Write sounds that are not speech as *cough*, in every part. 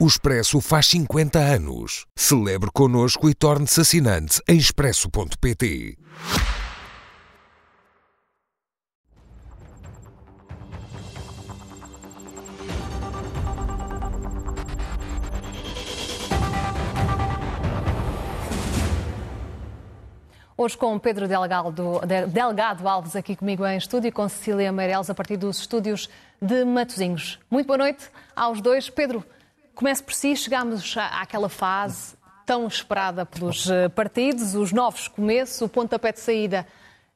O Expresso faz 50 anos. Celebre connosco e torne-se assinante em expresso.pt. Hoje com Pedro Delgado, Delgado Alves aqui comigo em estúdio e com Cecília Meireles a partir dos estúdios de Matosinhos. Muito boa noite aos dois. Pedro, comece por si. Chegámos àquela fase tão esperada pelos eh, partidos, os novos começos, o pontapé de saída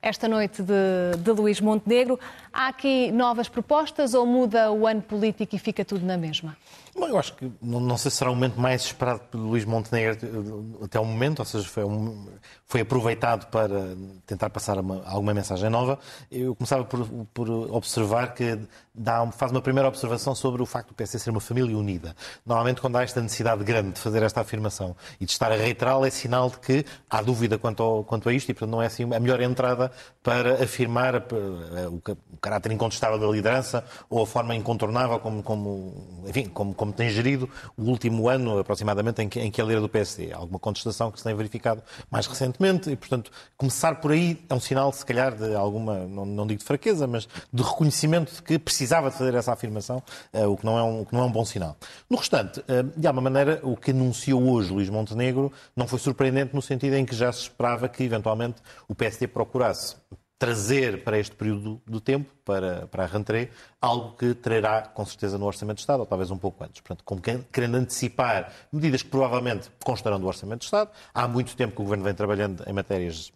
esta noite de, de Luís Montenegro. Há aqui novas propostas ou muda o ano político e fica tudo na mesma? Bom, eu acho que não, não, sei se será o momento mais esperado por Luís Montenegro até o momento, ou seja, foi, um, foi aproveitado para tentar passar uma, alguma mensagem nova. Eu começava por, por observar que dá, faz uma primeira observação sobre o facto do PS ser uma família unida. Normalmente, quando há esta necessidade grande de fazer esta afirmação e de estar a reiterá-la, é sinal de que há dúvida quanto, ao, quanto a isto e, portanto, não é assim a melhor entrada para afirmar o, o caráter incontestável da liderança ou a forma incontornável como, como enfim, como como tem gerido o último ano, aproximadamente, em que, em que é líder do PSD. Alguma contestação que se tem verificado mais recentemente e, portanto, começar por aí é um sinal, se calhar, de alguma, não, não digo de fraqueza, mas de reconhecimento de que precisava de fazer essa afirmação, uh, o, que não é um, o que não é um bom sinal. No restante, uh, de alguma maneira, o que anunciou hoje Luís Montenegro não foi surpreendente no sentido em que já se esperava que, eventualmente, o PSD procurasse trazer para este período do tempo, para, para a rentrée, algo que trará com certeza no Orçamento de Estado, ou talvez um pouco antes. Portanto, como querendo antecipar medidas que provavelmente constarão do Orçamento de Estado. Há muito tempo que o Governo vem trabalhando em matérias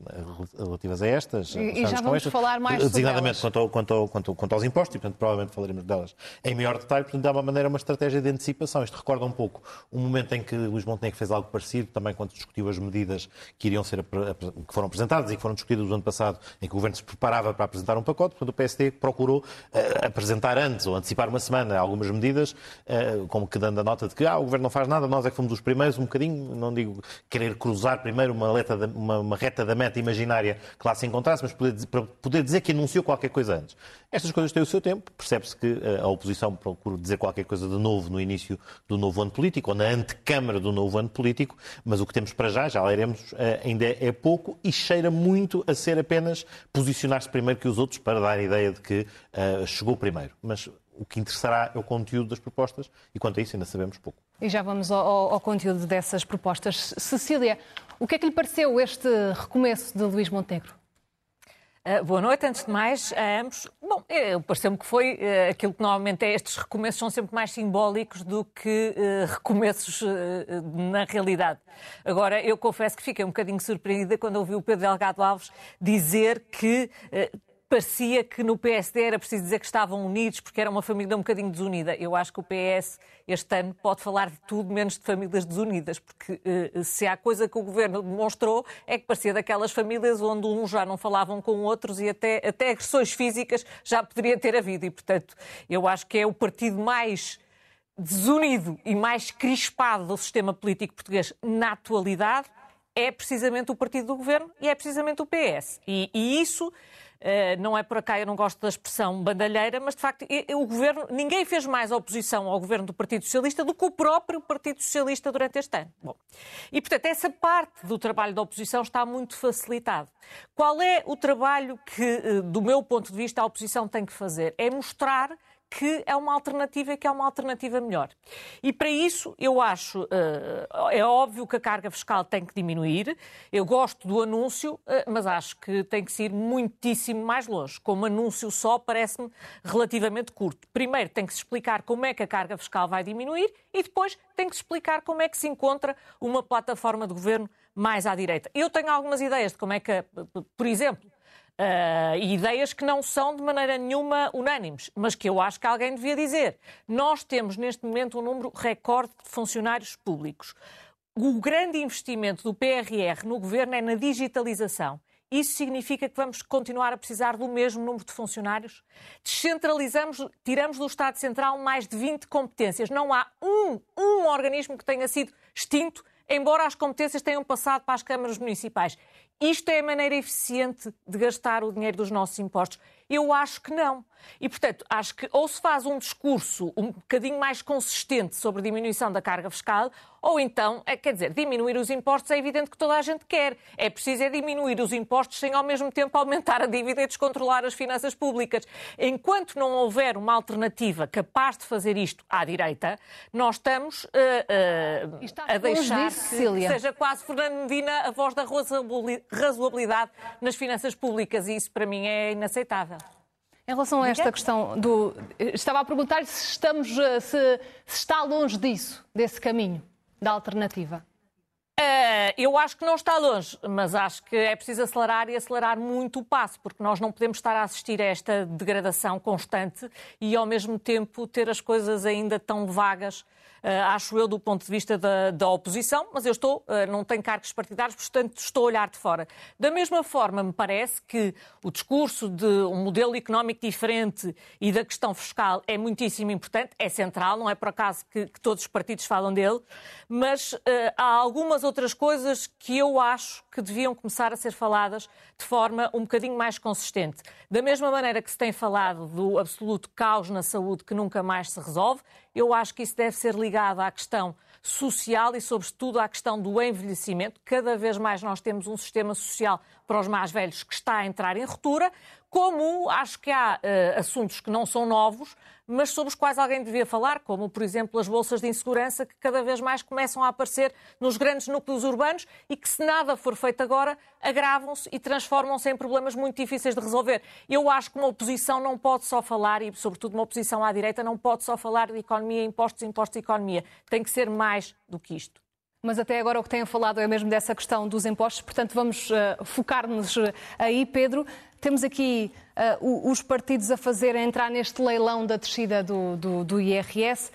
relativas a estas. E, e já vamos estas, falar mais sobre Designadamente quanto, ao, quanto, ao, quanto, aos impostos, e portanto provavelmente falaremos delas em maior detalhe. Portanto, de uma maneira, uma estratégia de antecipação. Isto recorda um pouco um momento em que Luís Montenegro fez algo parecido, também quando discutiu as medidas que iriam ser que foram apresentadas e que foram discutidas no ano passado, em que o Governo se preparava para apresentar um pacote. Portanto, o PSD procurou uh, apresentar antes ou antecipar uma semana algumas medidas, uh, como que dando a nota de que ah, o Governo não faz nada, nós é que fomos os primeiros, um bocadinho, não digo querer cruzar primeiro uma, da, uma, uma reta da meta imaginária que lá se encontrasse, mas poder, para poder dizer que anunciou qualquer coisa antes. Estas coisas têm o seu tempo, percebe-se que uh, a oposição procura dizer qualquer coisa de novo no início do novo ano político, ou na antecâmara do novo ano político, mas o que temos para já, já leremos, ainda é pouco e cheira muito a ser apenas posicionar-se primeiro que os outros para dar a ideia de que uh, chegou primeiro. Mas o que interessará é o conteúdo das propostas e quanto a isso ainda sabemos pouco. E já vamos ao, ao conteúdo dessas propostas. Cecília, o que é que lhe pareceu este recomeço de Luís Montenegro? Uh, boa noite, antes de mais, a ambos. Bom, pareceu-me que foi uh, aquilo que normalmente é, estes recomeços são sempre mais simbólicos do que uh, recomeços na realidade. Agora, eu confesso que fiquei um bocadinho surpreendida quando ouvi o Pedro Delgado Alves dizer que parecia que no PSD era preciso dizer que estavam unidos porque era uma família um bocadinho desunida. Eu acho que o PS este ano pode falar de tudo menos de famílias desunidas, porque eh, se há coisa que o governo demonstrou é que parecia daquelas famílias onde uns já não falavam com outros e até, até agressões físicas já poderia ter havido. E, portanto, eu acho que é o partido mais desunido e mais crispado do sistema político português na atualidade é precisamente o partido do governo e é precisamente o PS. E, e isso não é por acaso, eu não gosto da expressão bandalheira, mas de facto o governo, ninguém fez mais oposição ao governo do Partido Socialista do que o próprio Partido Socialista durante este ano. Bom, e portanto essa parte do trabalho da oposição está muito facilitado. Qual é o trabalho que, eh, do meu ponto de vista, a oposição tem que fazer? É mostrar que é uma alternativa e que é uma alternativa melhor. E para isso, eu acho, uh, é óbvio que a carga fiscal tem que diminuir. Eu gosto do anúncio, uh, mas acho que tem que ir muitíssimo mais longe. Como anúncio só, parece-me relativamente curto. Primeiro, tem que se explicar como é que a carga fiscal vai diminuir e depois tem que se explicar como é que se encontra uma plataforma de governo mais à direita. Eu tenho algumas ideias de como é que, por exemplo, Uh, ideias que não são de maneira nenhuma unânimes, mas que eu acho que alguém devia dizer. Nós temos neste momento um número recorde de funcionários públicos. O grande investimento do PRR no governo é na digitalização. Isso significa que vamos continuar a precisar do mesmo número de funcionários? Descentralizamos, tiramos do Estado Central mais de 20 competências. Não há um, um organismo que tenha sido extinto, embora as competências tenham passado para as câmaras municipais. Isto é a maneira eficiente de gastar o dinheiro dos nossos impostos? Eu acho que não. E, portanto, acho que ou se faz um discurso um bocadinho mais consistente sobre a diminuição da carga fiscal, ou então, é, quer dizer, diminuir os impostos é evidente que toda a gente quer. É preciso é diminuir os impostos sem ao mesmo tempo aumentar a dívida e descontrolar as finanças públicas. Enquanto não houver uma alternativa capaz de fazer isto à direita, nós estamos uh, uh, a deixar disso, que seja quase Fernando Medina a voz da razoabilidade nas finanças públicas e isso para mim é inaceitável. Em relação a esta questão do. Estava a perguntar se estamos. Se, se está longe disso, desse caminho da alternativa? Uh, eu acho que não está longe, mas acho que é preciso acelerar e acelerar muito o passo, porque nós não podemos estar a assistir a esta degradação constante e, ao mesmo tempo, ter as coisas ainda tão vagas eh, acho eu, do ponto de vista da, da oposição, mas eu estou, eh, não tenho cargos partidários, portanto estou a olhar de fora. Da mesma forma, me parece que o discurso de um modelo económico diferente e da questão fiscal é muitíssimo importante, é central, não é por acaso que, que todos os partidos falam dele, mas uh, há algumas outras coisas que eu acho que deviam começar a ser faladas de forma um bocadinho mais consistente. Da mesma maneira que se tem falado do absoluto caos na saúde que nunca mais se resolve, eu acho que isso deve ser ligado à questão social e, sobretudo, à questão do envelhecimento. Cada vez mais nós temos um sistema social para os mais velhos que está a entrar em ruptura, como acho que há uh, assuntos que não são novos, mas sobre os quais alguém devia falar, como, por exemplo, as bolsas de insegurança, que cada vez mais começam a aparecer nos grandes núcleos urbanos e que, se nada for feito agora, agravam-se e transformam-se em problemas muito difíceis de resolver. Eu acho que uma oposição não pode só falar, e sobretudo uma oposição à direita, não pode só falar de economia, impostos, impostos economia. Tem que ser mais do que isto. Mas até agora o que tenho falado é mesmo dessa questão dos impostos, portanto vamos uh, focar-nos uh, aí, Pedro. Temos aqui uh, os partidos a fazer a entrar neste leilão da descida do, do, do IRS.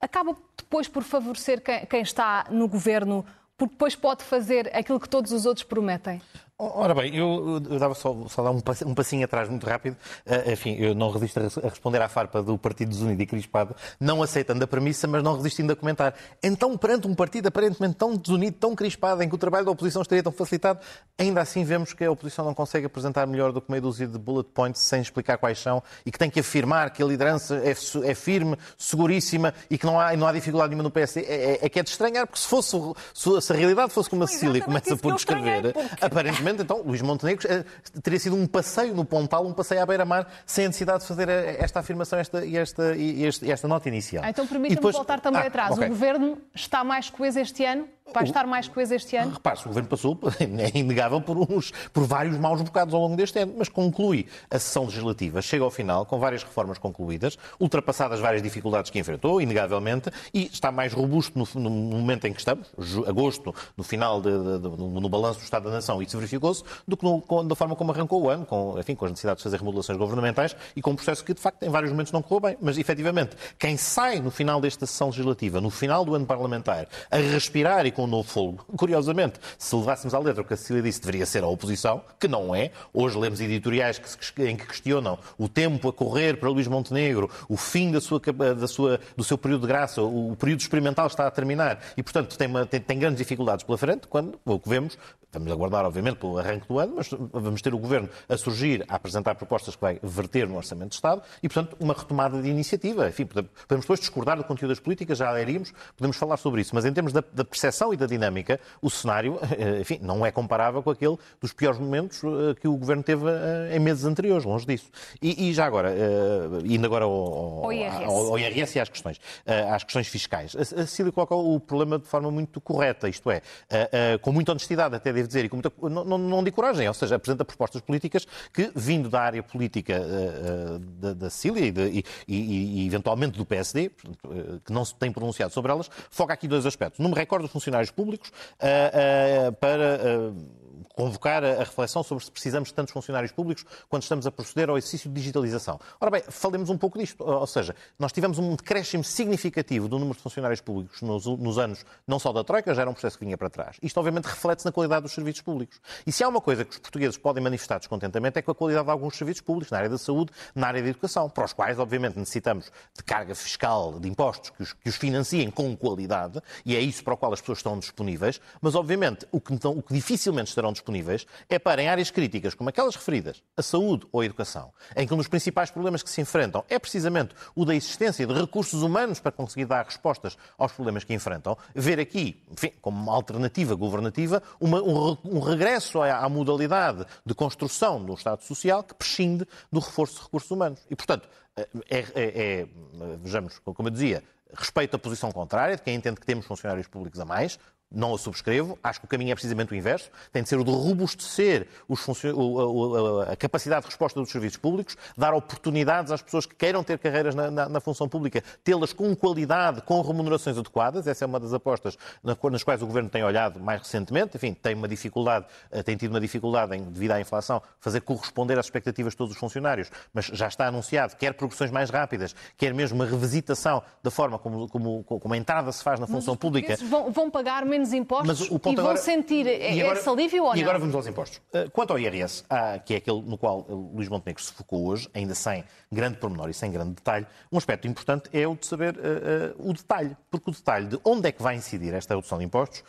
Acaba depois por favorecer quem, quem está no governo, porque depois pode fazer aquilo que todos os outros prometem. Ora bem, eu, eu dava só, só dar um passinho atrás muito rápido. Uh, enfim, eu não resisto a responder à farpa do Partido Desunido e Crispado, não aceitando a premissa, mas não resistindo a comentar. Então, perante um partido aparentemente tão desunido, tão crispado, em que o trabalho da oposição estaria tão facilitado, ainda assim vemos que a oposição não consegue apresentar melhor do que meia dúzia de bullet points sem explicar quais são e que tem que afirmar que a liderança é, é firme, seguríssima e que não há, não há dificuldade nenhuma no PSD. É, é, é que é de estranhar, porque se, fosse, se a realidade fosse como a Cecília começa por descrever, porque... aparentemente então, Luís Montenegro eh, teria sido um passeio no Pontal, um passeio à beira-mar, sem a necessidade de fazer eh, esta afirmação esta, e esta, esta, esta nota inicial. Ah, então, permita-me depois... voltar também ah, atrás. Okay. O Governo está mais coeso este ano? Vai estar mais coeso este ano? Repare, o Governo passou, *laughs* é inegável, por, uns, por vários maus bocados ao longo deste ano, mas conclui a sessão legislativa, chega ao final com várias reformas concluídas, ultrapassadas várias dificuldades que enfrentou, inegavelmente, e está mais robusto no, no momento em que estamos, agosto, no final, de, de, de, no, no balanço do Estado da Nação, isso verificou-se, do que no, com, da forma como arrancou o ano, com, enfim, com as necessidades de fazer remodelações governamentais e com um processo que, de facto, em vários momentos não correu bem. Mas, efetivamente, quem sai no final desta sessão legislativa, no final do ano parlamentar, a respirar e com um novo fogo, *laughs* curiosamente, se levássemos à letra o que a Cecília disse, deveria ser a oposição, que não é. Hoje lemos editoriais que em que questionam o tempo a correr para Luís Montenegro, o fim da sua, da sua, do seu período de graça, o período experimental está a terminar e, portanto, tem, uma, tem, tem grandes dificuldades pela frente, quando o que vemos, vamos aguardar, obviamente, pelo arranque do ano, mas vamos ter o Governo a surgir, a apresentar propostas que vai verter no Orçamento de Estado e, portanto, uma retomada de iniciativa. Enfim, podemos depois discordar do conteúdo das políticas, já iríamos, podemos falar sobre isso, mas em termos da, da percepção e da dinâmica, o cenário, eh, enfim, não é comparável com aquele dos piores momentos eh, que o Governo teve eh, em meses anteriores, longe disso. E, e já agora, indo agora ao, ao, IRS. Ao, ao, IRS e às questões, às questões fiscais, a Cecília coloca o problema de forma muito correta, isto é, com muita honestidade, até devo dizer, e com muita, não, não, não de coragem, ou seja, apresenta propostas políticas que, vindo da área política da, da Cecília e, de, e, e, e, eventualmente do PSD, que não se tem pronunciado sobre elas, foca aqui dois aspectos. Não me recordo dos funcionários públicos, uh, uh, para uh, convocar a reflexão sobre se precisamos de tantos funcionários públicos quando estamos a proceder ao exercício de digitalização. Ora bem, falemos um pouco disto. Ou seja, nós tivemos um decréscimo significativo do número de funcionários públicos nos, nos anos, não só da Troika, já era um processo que vinha para trás. Isto, obviamente, reflete-se na qualidade dos serviços públicos. E se há uma coisa que os portugueses podem manifestar descontentamento é com a qualidade de alguns serviços públicos, na área da saúde, na área da educação, para os quais, obviamente, necessitamos de carga fiscal, de impostos que os, que os financiem com qualidade, e é isso para o qual as pessoas estão disponíveis, mas, obviamente, o que, então, o que dificilmente estarão disponíveis disponíveis é para, em áreas críticas, como aquelas referidas, a saúde ou a educação, em que um dos principais problemas que se enfrentam é precisamente o da existência de recursos humanos para conseguir dar respostas aos problemas que enfrentam, ver aqui, enfim, como uma alternativa governativa, uma, um, um, regresso à, à modalidade de construção do Estado Social que prescinde do reforço de recursos humanos. E, portanto, é, é, é, vejamos, como eu dizia, respeito a posição contrária, de quem entende que temos funcionários públicos a mais, não a subscrevo. Acho que o caminho é precisamente o inverso. Tem de ser o de robustecer a capacidade de resposta dos serviços públicos, dar oportunidades às pessoas que queiram ter carreiras na, na, na função pública, tê-las com qualidade, com remunerações adequadas. Essa é uma das apostas nas quais o Governo tem olhado mais recentemente. Enfim, tem uma dificuldade, eh, tem tido uma dificuldade em, devido à inflação, fazer corresponder às expectativas de todos os funcionários, mas já está anunciado, quer progressões mais rápidas, quer mesmo uma revisitação da forma como, como, como a entrada se faz na função pública. Vão, vão pagar menos impostos Mas o ponto e vão agora... sentir e agora... esse alívio ou não? E agora vamos aos impostos. Uh, quanto ao IRS, que é aquele no qual Luís Montenegro se focou hoje, ainda sem grande pormenor e sem grande detalhe, um aspecto importante é o de saber uh, uh, o detalhe, porque o detalhe de onde é que vai incidir esta redução de impostos,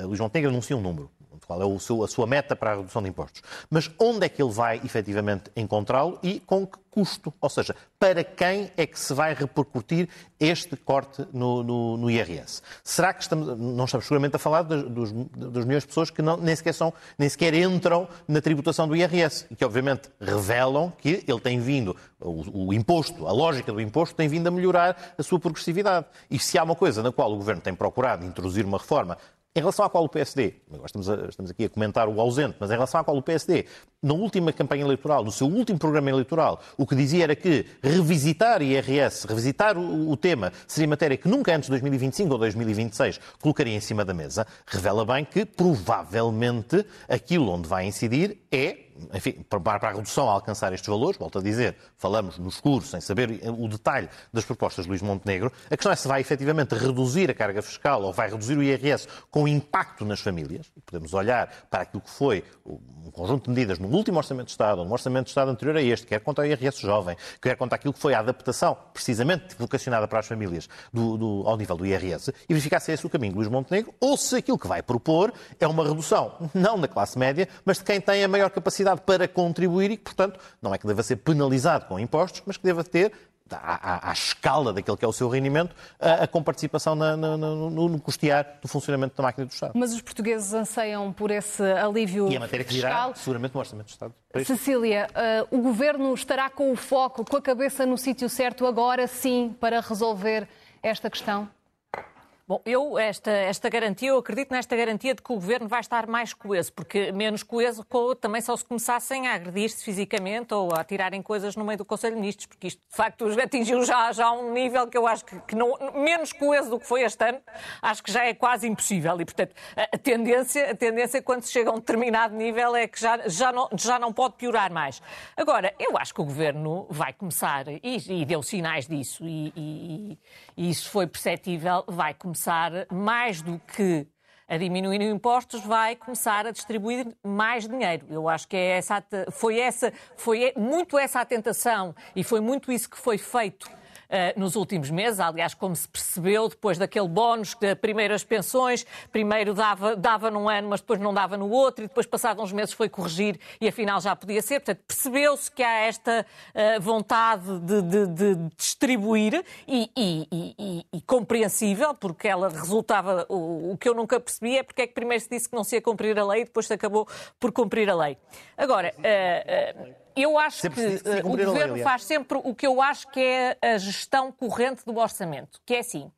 Luís Montenegro anuncia um número, qual é seu, a sua meta para a redução de impostos. Mas onde é que ele vai efetivamente encontrá-lo e com que custo? Ou seja, para quem é que se vai repercutir este corte no, no, no IRS? Será que estamos, não estamos seguramente a falar dos, dos, dos milhões de pessoas que não, nem, sequer são, nem sequer entram na tributação do IRS e que obviamente revelam que ele tem vindo, o, o imposto, a lógica do imposto tem vindo a melhorar a sua progressividade. E se há uma coisa na qual o Governo tem procurado introduzir uma reforma em relação à qual o PSD, agora estamos, a, estamos, aqui a comentar o ausente, mas em relação à qual o PSD, na última campanha eleitoral, no seu último programa eleitoral, o que dizia era que revisitar IRS, revisitar o, o tema, seria matéria que nunca antes de 2025 ou 2026 colocaria em cima da mesa, revela bem que provavelmente aquilo onde vai incidir é enfim, para a redução a alcançar estes valores, volto a dizer, falamos no escuro, sem saber o detalhe das propostas de Luís Montenegro, a questão é se vai efetivamente reduzir a carga fiscal ou vai reduzir o IRS com impacto nas famílias. Podemos olhar para aquilo que foi um conjunto de medidas no último Orçamento de Estado, no Orçamento de Estado anterior a este, quer contra o IRS jovem, quer contra aquilo que foi a adaptação, precisamente vocacionada para as famílias, do, do, ao nível do IRS, e verificar se é esse o caminho de Luís Montenegro, ou se aquilo que vai propor é uma redução, não da classe média, mas de quem tem a maior capacidade para contribuir e que, portanto, não é que deva ser penalizado com impostos, mas que deva ter à, à, escala daquele que é o seu rendimento, a, a comparticipação na, na, no, no, custear do funcionamento da máquina do Estado. Mas os portugueses anseiam por esse alívio E a matéria que virá seguramente no Orçamento do Estado. Cecília, uh, o Governo estará com o foco, com a cabeça no sítio certo agora sim para resolver esta questão? Bom, eu, esta, esta garantia, eu acredito nesta garantia de que o governo vai estar mais coeso, porque menos coeso também só se começassem a agredir-se fisicamente ou a tirarem coisas no meio do Conselho de Ministros, porque isto de facto atingiu já, já um nível que eu acho que, que não, menos coeso do que foi este ano, acho que já é quase impossível. E, portanto, a, tendência, a tendência quando se chega a um determinado nível é que já, já, não, já não pode piorar mais. Agora, eu acho que o governo vai começar, e, e deu sinais disso, e, e, e isso foi perceptível, vai começar começar, mais do que a diminuir impostos, vai começar a distribuir mais dinheiro. Eu acho que é essa, foi, essa, foi muito essa a tentação e foi muito isso que foi feito nos últimos meses. Aliás, como se percebeu, depois daquele bónus de primeiras pensões, primeiro dava, dava num ano, mas depois não dava no outro, e depois, passados uns meses, foi corrigir e afinal já podia ser. Portanto, percebeu-se que há esta uh, vontade de, de, de distribuir e, e, e, e, compreensível, porque ela resultava. O, o, que eu nunca percebi é porque é que primeiro se disse que não se ia cumprir a lei e depois se acabou por cumprir a lei. Agora. Uh, uh, eu acho sempre que uh, o Governo faz sempre o que eu acho que é a gestão corrente do orçamento, que é assim.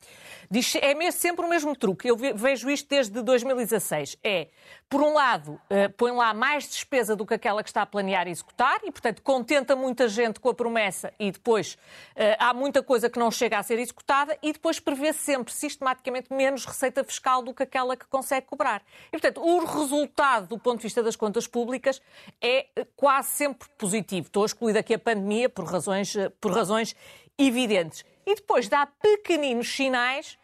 Diz, é sempre o mesmo truque. Eu vejo isto desde 2016. É, por um lado, uh, põe lá mais despesa do que aquela que está a planear executar e, portanto, contenta muita gente com a promessa e depois uh, há muita coisa que não chega a ser executada e depois prevê sempre, sistematicamente, menos receita fiscal do que aquela que consegue cobrar. E, portanto, o resultado do ponto de vista das contas públicas é quase sempre positivo. Estou a excluir aqui a pandemia por razões, por razões evidentes. E depois dá pequeninos sinais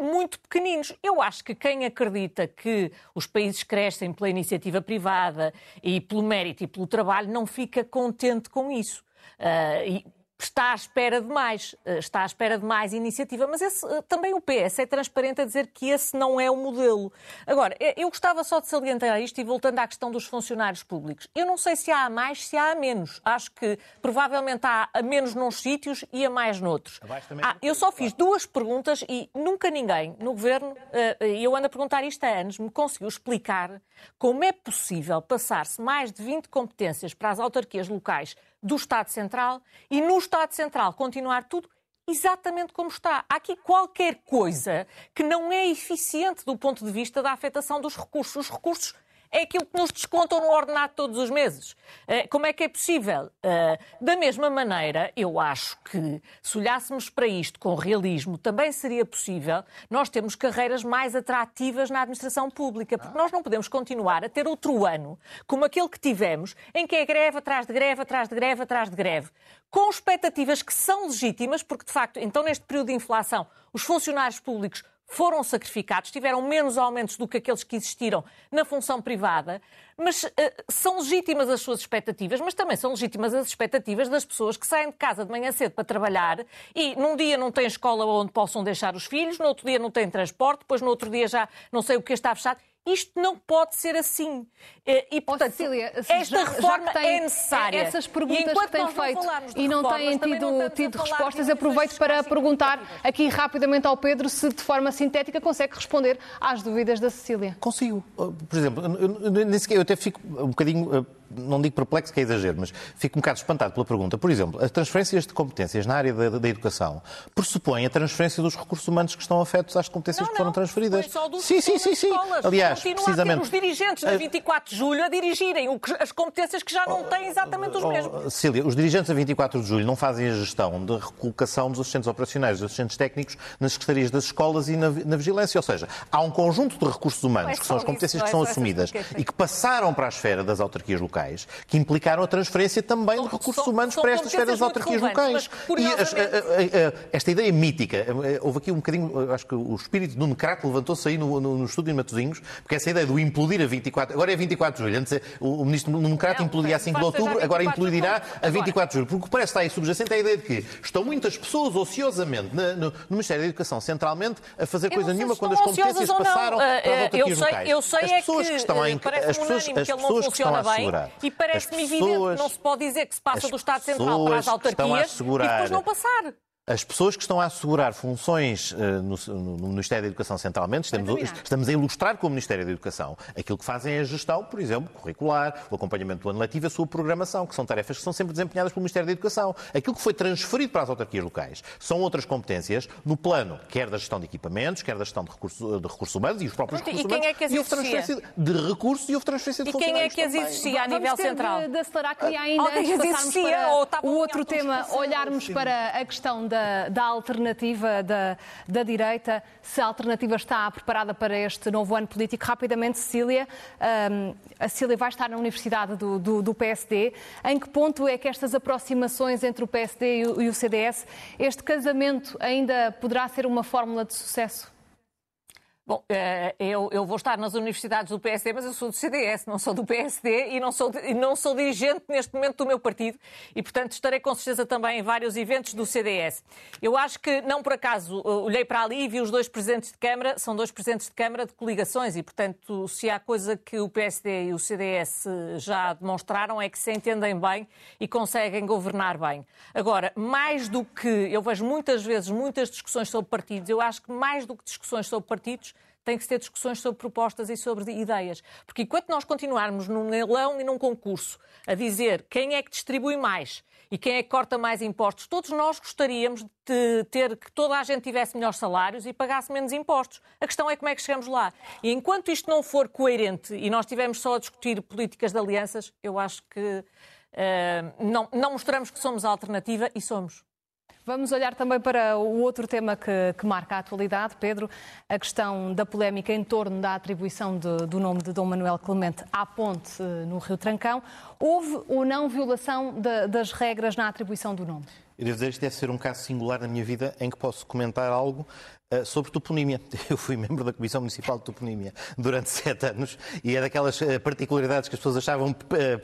muito pequeninos. Eu acho que quem acredita que os países crescem pela iniciativa privada e pelo mérito e pelo trabalho não fica contente com isso. Uh, e está à espera de mais, eh, está à espera de mais iniciativa, mas esse, eh, também o PS é transparente a dizer que esse não é o modelo. Agora, eh, eu gostava só de salientar isto e voltando à questão dos funcionários públicos. Eu não sei se há a mais, se há a menos. Acho que provavelmente há a menos nos sítios e a mais noutros. Ah, eu só fiz duas perguntas e nunca ninguém no governo, e eu ando a perguntar isto há anos, me conseguiu explicar como é possível passar-se mais de 20 competências para as autarquias locais do Estado Central e no Estado Central continuar tudo exatamente como está. Há aqui qualquer coisa que não é eficiente do ponto de vista da afetação dos recursos. Os recursos é aquilo que nos descontam no ordenado todos os meses. Eh, como é que é possível? Eh, da mesma maneira, eu acho que se olhássemos para isto com realismo, também seria possível nós termos carreiras mais atrativas na administração pública, porque nós não podemos continuar a ter outro ano como aquele que tivemos, em que é greve atrás de greve, atrás de greve, atrás de greve, com expectativas que são legítimas, porque de facto, então neste período de inflação, os funcionários públicos foram sacrificados, tiveram menos aumentos do que aqueles que existiram na função privada, mas uh, são legítimas as suas expectativas, mas também são legítimas as expectativas das pessoas que saem de casa de manhã cedo para trabalhar e num dia não têm escola onde possam deixar os filhos, no outro dia não têm transporte, depois no outro dia já não sei o que está fechado. Isto não pode ser assim. Eh, e, portanto, oh, Cecília, esta já, reforma já tem, é necessária. Essas perguntas que têm feito e não têm tido, tido respostas, aproveito para perguntar aqui rapidamente ao Pedro se, de forma sintética, consegue responder às dúvidas da Cecília. Consigo. Por exemplo, eu, eu até fico um bocadinho eh, não digo perplexo, que é exagero, mas fico um bocado espantado pela pergunta. Por exemplo, as transferências de competências na área da, da educação pressupõem a transferência dos recursos humanos que estão afetos às competências não, que foram transferidas. Só dos sim, sim, sim, sim. Aliás, Continua precisamente. Os dirigentes da 24 de julho a dirigirem as competências que já não têm exatamente os mesmos. Oh, Cília, os dirigentes da 24 de julho não fazem a gestão de recolocação dos assistentes operacionais, dos assistentes técnicos nas secretarias das escolas e na, na vigilância. Ou seja, há um conjunto de recursos humanos, é que são as competências isso, que são assumidas e que passaram para a esfera das autarquias locais, que implicaram a transferência também de recursos humanos para estas esferas autarquias locais. E a, a, a, esta ideia mítica, houve aqui um bocadinho, acho que o espírito do Necrato levantou-se aí no, no, no estúdio de Matosinhos, porque essa ideia do implodir a 24, agora é 24 de julho, antes o, o ministro Necrato implodia a 5 de outubro, agora implodirá a 24 de julho, porque parece estar aí subjacente a ideia de que estão muitas pessoas ociosamente no, no Ministério da Educação centralmente a fazer coisa nenhuma quando as competências passaram para as eh, autarquias locais. Eu sei as pessoas é que, que estão a, as pessoas, as pessoas que estão a assegurar, e parece-me evidente, não se pode dizer que se passa do Estado Central para as autarquias e depois não passar. As pessoas que estão a assegurar funções uh, no, no, Ministério da Educação centralmente, estamos, estamos, a ilustrar com o Ministério da Educação aquilo que fazem é a gestão, por exemplo, curricular, o acompanhamento do ano letivo, a sua programação, que são tarefas que são sempre desempenhadas pelo Ministério da Educação. Aquilo que foi transferido para as autarquias locais são outras competências no plano, quer da gestão de equipamentos, quer da gestão de recursos, de recursos humanos e os próprios recursos e quem humanos. É que as e houve transferência de recursos e houve transferência de E quem é que as existia a nível central? De, de acelerar que ainda antes de passarmos para o outro tema, olharmos para a questão da, da alternativa da, da direita, se a alternativa está preparada para este novo ano político. Rapidamente, Cecília, um, a Cecília vai estar na Universidade do, do, do, PSD. Em que ponto é que estas aproximações entre o PSD e o, e o CDS, este casamento ainda poderá ser uma fórmula de sucesso? Bom, eh, eu, eu, vou estar nas universidades do PSD, mas eu sou do CDS, não sou do PSD e não sou, e não sou dirigente neste momento do meu partido e, portanto, estarei com certeza também em vários eventos do CDS. Eu acho que, não por acaso, eh, olhei para ali e vi os dois presidentes de Câmara, são dois presidentes de Câmara de coligações e, portanto, se há coisa que o PSD e o CDS já demonstraram é que se entendem bem e conseguem governar bem. Agora, mais do que, eu vejo muitas vezes muitas discussões sobre partidos, eu acho que mais do que discussões sobre partidos, tem que se ter discussões sobre propostas e sobre ideias. Porque enquanto nós continuarmos num leilão e num concurso a dizer quem é que distribui mais e quem é que corta mais impostos, todos nós gostaríamos de ter que toda a gente tivesse melhores salários e pagasse menos impostos. A questão é como é que chegamos lá. E enquanto isto não for coerente e nós estivermos só a discutir políticas de alianças, eu acho que uh, não, não mostramos que somos a alternativa e somos. Vamos olhar também para o outro tema que, que, marca a atualidade, Pedro, a questão da polémica em torno da atribuição de, do nome de Dom Manuel Clemente à ponte no Rio Trancão. Houve ou não violação de, das regras na atribuição do nome? Eu devo dizer, isto deve ser um caso singular na minha vida em que posso comentar algo uh, sobre toponímia. *laughs* Eu fui membro da Comissão Municipal de Toponímia durante sete anos e é daquelas uh, particularidades que as pessoas achavam uh,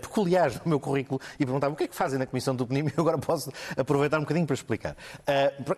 peculiares no meu currículo e perguntavam o que é que fazem na Comissão de Toponímia e agora posso aproveitar um bocadinho para explicar.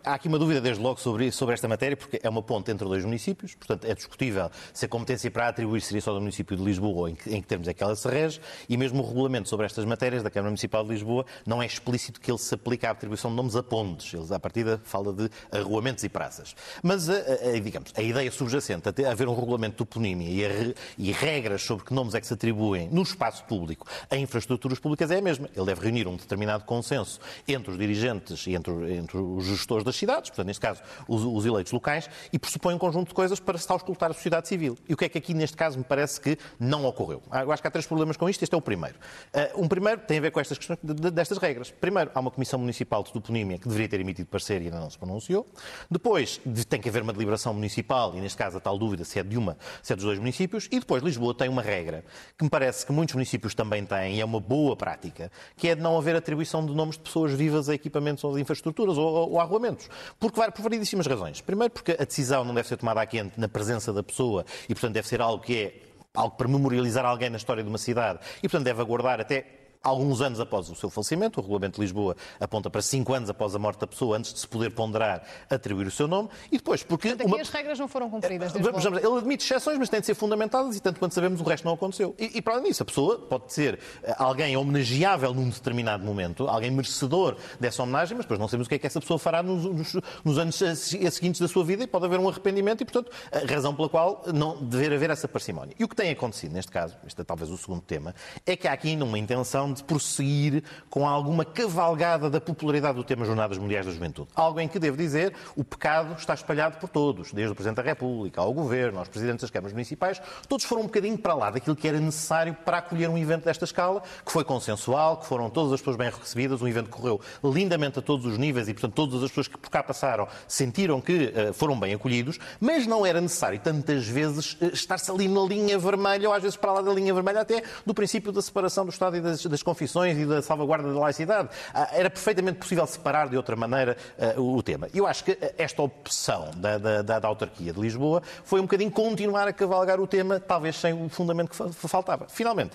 há aqui uma dúvida desde logo sobre, sobre esta matéria, porque é uma ponte entre dois municípios, portanto é discutível se a competência para atribuir seria só do município de Lisboa ou em que, em que termos é que ela se rege, e mesmo o regulamento sobre estas matérias da Câmara Municipal de Lisboa não é explícito que ele se aplica à atribuição de nomes a pontes. Eles, à partida, fala de arruamentos e praças. Mas, a, a, digamos, a ideia subjacente a haver um regulamento de toponímia e, e, regras sobre que nomes é que se atribuem no espaço público a infraestruturas públicas é a mesma. Ele deve reunir um determinado consenso entre os dirigentes e entre, entre os gestores das cidades, portanto, neste caso, os, os, eleitos locais, e pressupõe um conjunto de coisas para se auscultar a sociedade civil. E o que é que aqui, neste caso, me parece que não ocorreu? Ah, eu acho que há três problemas com isto. Este é o primeiro. Uh, um primeiro tem a ver com estas questões destas regras. Primeiro, há uma Comissão Municipal de Toponímia que deveria ter emitido parecer e ainda não se pronunciou. Depois, tem que haver uma deliberação municipal, e neste caso a tal dúvida se é de uma, se é dos dois municípios. E depois, Lisboa tem uma regra que me parece que muitos municípios também têm, e é uma boa prática, que é de não haver atribuição de nomes de pessoas vivas a equipamentos ou infraestruturas ou, ou, arruamentos. Porque, por variedíssimas razões. Primeiro, porque a decisão não deve ser tomada à quente na presença da pessoa e, portanto, deve ser algo que é algo para memorializar alguém na história de uma cidade e, portanto, deve aguardar até alguns anos após o seu falecimento. O Regulamento de Lisboa aponta para cinco anos após a morte da pessoa, antes de se poder ponderar atribuir o seu nome. E depois, porque. Portanto, uma... as regras não foram cumpridas. Vamos, ele admite exceções, mas têm de ser fundamentadas e, tanto quanto sabemos, o resto não aconteceu. E, e para além disso, a pessoa pode ser eh, alguém homenageável num determinado momento, alguém merecedor dessa homenagem, mas depois não sabemos o que é que essa pessoa fará nos, nos, nos anos seguintes da sua vida e pode haver um arrependimento e, portanto, a razão pela qual não dever haver essa parcimónia. E o que tem acontecido neste caso, este é talvez o segundo tema, é que há aqui ainda uma intenção de prosseguir com alguma cavalgada da popularidade do tema Jornadas Mundiais da Juventude. Algo em que, devo dizer, o pecado está espalhado por todos, desde o Presidente da República ao Governo, aos Presidentes das Câmaras Municipais, todos foram um bocadinho para lá daquilo que era necessário para acolher um evento desta escala, que foi consensual, que foram todas as pessoas bem recebidas, um evento que correu lindamente a todos os níveis e, portanto, todas as pessoas que por cá passaram sentiram que uh, foram bem acolhidos, mas não era necessário tantas vezes uh, estar-se ali na linha vermelha, ou às vezes para lá da linha vermelha, até do princípio da separação do Estado e das, das confissões e da da salvaguarda da laicidade. Ah, era perfeitamente possível separar de outra maneira uh, o tema. Eu acho que esta opção da, da, da, autarquia de Lisboa foi um bocadinho continuar a cavalgar o tema, talvez sem o fundamento que faltava. Finalmente,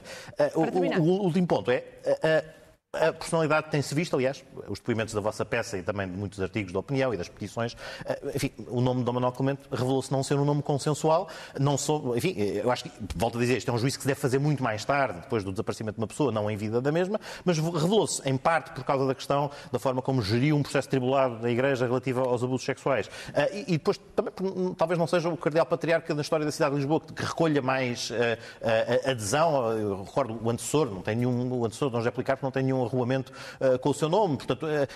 o, o, o, último ponto é. A personalidade tem-se visto, aliás, os depoimentos da vossa peça e também de muitos artigos de opinião e das petições, eh, enfim, o nome de Dom Manuel Clemente revelou-se não ser um nome consensual, não sou, enfim, eu acho que, volto a dizer, isto é um juízo que se deve fazer muito mais tarde, depois do desaparecimento de uma pessoa, não em vida da mesma, mas revelou-se, em parte, por causa da questão da forma como geriu um processo tribulado da Igreja relativo aos abusos sexuais. Eh, e, depois, também, talvez não seja o cardeal patriarca da história da cidade de Lisboa que recolha mais uh, adesão, eu recordo o antecessor, não tem nenhum, o antecessor de Dom José Policarpo não tem nenhum arruamento uh, com o seu nome. Portanto, uh,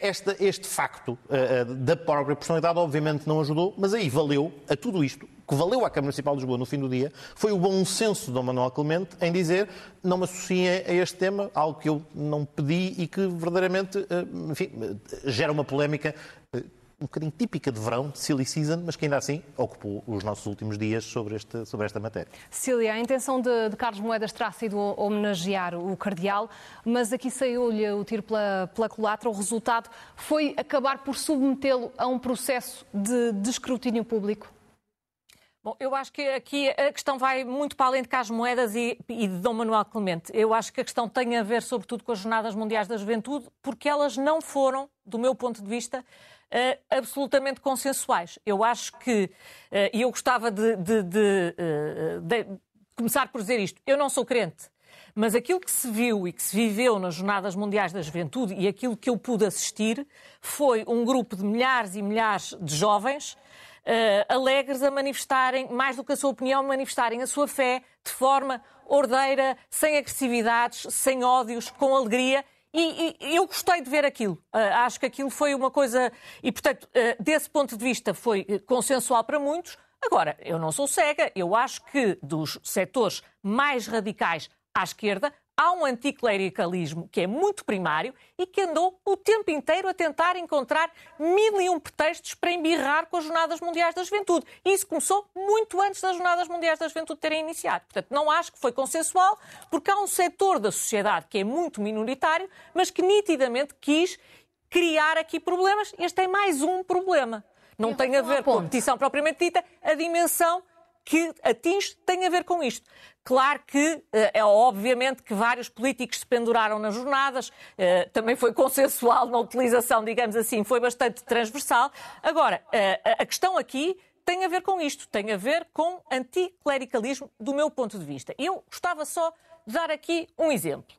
este, este facto da própria personalidade obviamente não ajudou, mas aí valeu a tudo isto que valeu à Câmara Municipal de Lisboa no fim do dia foi o bom senso de Dom Manuel Clemente em dizer não me associem a este tema, algo que eu não pedi e que verdadeiramente enfim, gera uma polémica um bocadinho típica de verão, silly season, mas que ainda assim ocupou os nossos últimos dias sobre, este, sobre esta matéria. Cília, a intenção de, de Carlos Moedas terá sido homenagear o cardeal, mas aqui saiu-lhe o tiro pela, pela culatra. O resultado foi acabar por submetê-lo a um processo de, de escrutínio público? Bom, eu acho que aqui a questão vai muito para além de Carlos Moedas e, e, de Dom Manuel Clemente. Eu acho que a questão tem a ver, sobretudo, com as Jornadas Mundiais da Juventude, porque elas não foram, do meu ponto de vista, uh, absolutamente consensuais. Eu acho que, uh, e eu gostava de, de, de, uh, de começar por dizer isto, eu não sou crente, mas aquilo que se viu e que se viveu nas Jornadas Mundiais da Juventude e aquilo que eu pude assistir foi um grupo de milhares e milhares de jovens uh, alegres a manifestarem, mais do que a sua opinião, manifestarem a sua fé de forma ordeira, sem agressividades, sem ódios, com alegria e, e, eu gostei de ver aquilo. Uh, acho que aquilo foi uma coisa. E, portanto, uh, desse ponto de vista, foi eh, consensual para muitos. Agora, eu não sou cega. Eu acho que dos setores mais radicais à esquerda, há um anticlericalismo que é muito primário e que andou o tempo inteiro a tentar encontrar mil e um pretextos para embirrar com as Jornadas Mundiais da Juventude. E isso começou muito antes das Jornadas Mundiais da Juventude terem iniciado. Portanto, não acho que foi consensual, porque há um setor da sociedade que é muito minoritário, mas que nitidamente quis criar aqui problemas. Este é mais um problema. Não tem a ver com a petição propriamente dita, a dimensão que atinge tem a ver com isto. Claro que eh, é obviamente que vários políticos se penduraram nas jornadas, eh, também foi consensual na utilização, digamos assim, foi bastante transversal. Agora, eh, a questão aqui tem a ver com isto, tem a ver com anticlericalismo do meu ponto de vista. Eu gostava só de dar aqui um exemplo.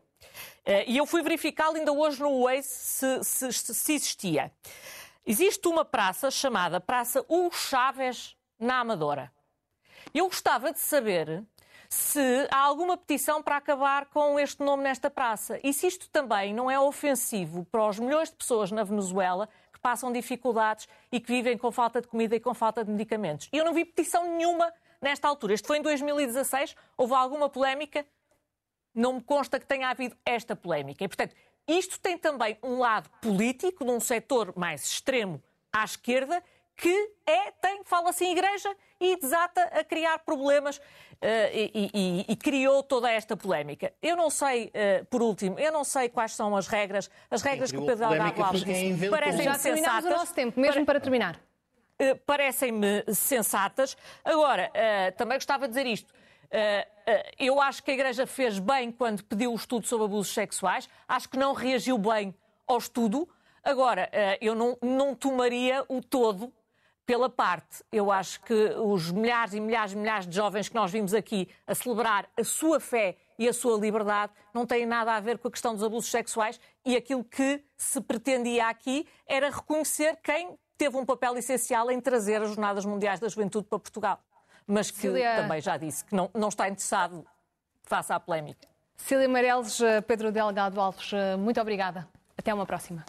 E eu fui verificá-lo ainda hoje no Waze se, se, se existia. Existe uma praça chamada Praça Hugo Chaves na Amadora. Eu gostava de saber se há alguma petição para acabar com este nome nesta praça. E se isto também não é ofensivo para os milhões de pessoas na Venezuela que passam dificuldades e que vivem com falta de comida e com falta de medicamentos. E eu não vi petição nenhuma nesta altura. Este foi em 2016, houve alguma polémica? Não me consta que tenha havido esta polémica. E, portanto, isto tem também um lado político, num setor mais extremo à esquerda, que é, tem, fala-se em igreja e desata a criar problemas uh, e, e, e, criou toda esta polémica. Eu não sei, uh, por último, eu não sei quais são as regras, as regras que o Pedro Alves disse. Parecem-me sensatas. o nosso tempo, mesmo para terminar. Uh, Parecem-me sensatas. Agora, também gostava de dizer isto. eu acho que a Igreja fez bem quando pediu o estudo sobre abusos sexuais. Acho que não reagiu bem ao estudo. Agora, eu não, não tomaria o todo pela parte, eu acho que os milhares e milhares e milhares de jovens que nós vimos aqui a celebrar a sua fé e a sua liberdade não têm nada a ver com a questão dos abusos sexuais e aquilo que se pretendia aqui era reconhecer quem teve um papel essencial em trazer as Jornadas Mundiais da Juventude para Portugal. Mas que Cília... também já disse que não, não está interessado face à polémica. Cília Meireles, Pedro Delgado Alves, muito obrigada. Até uma próxima.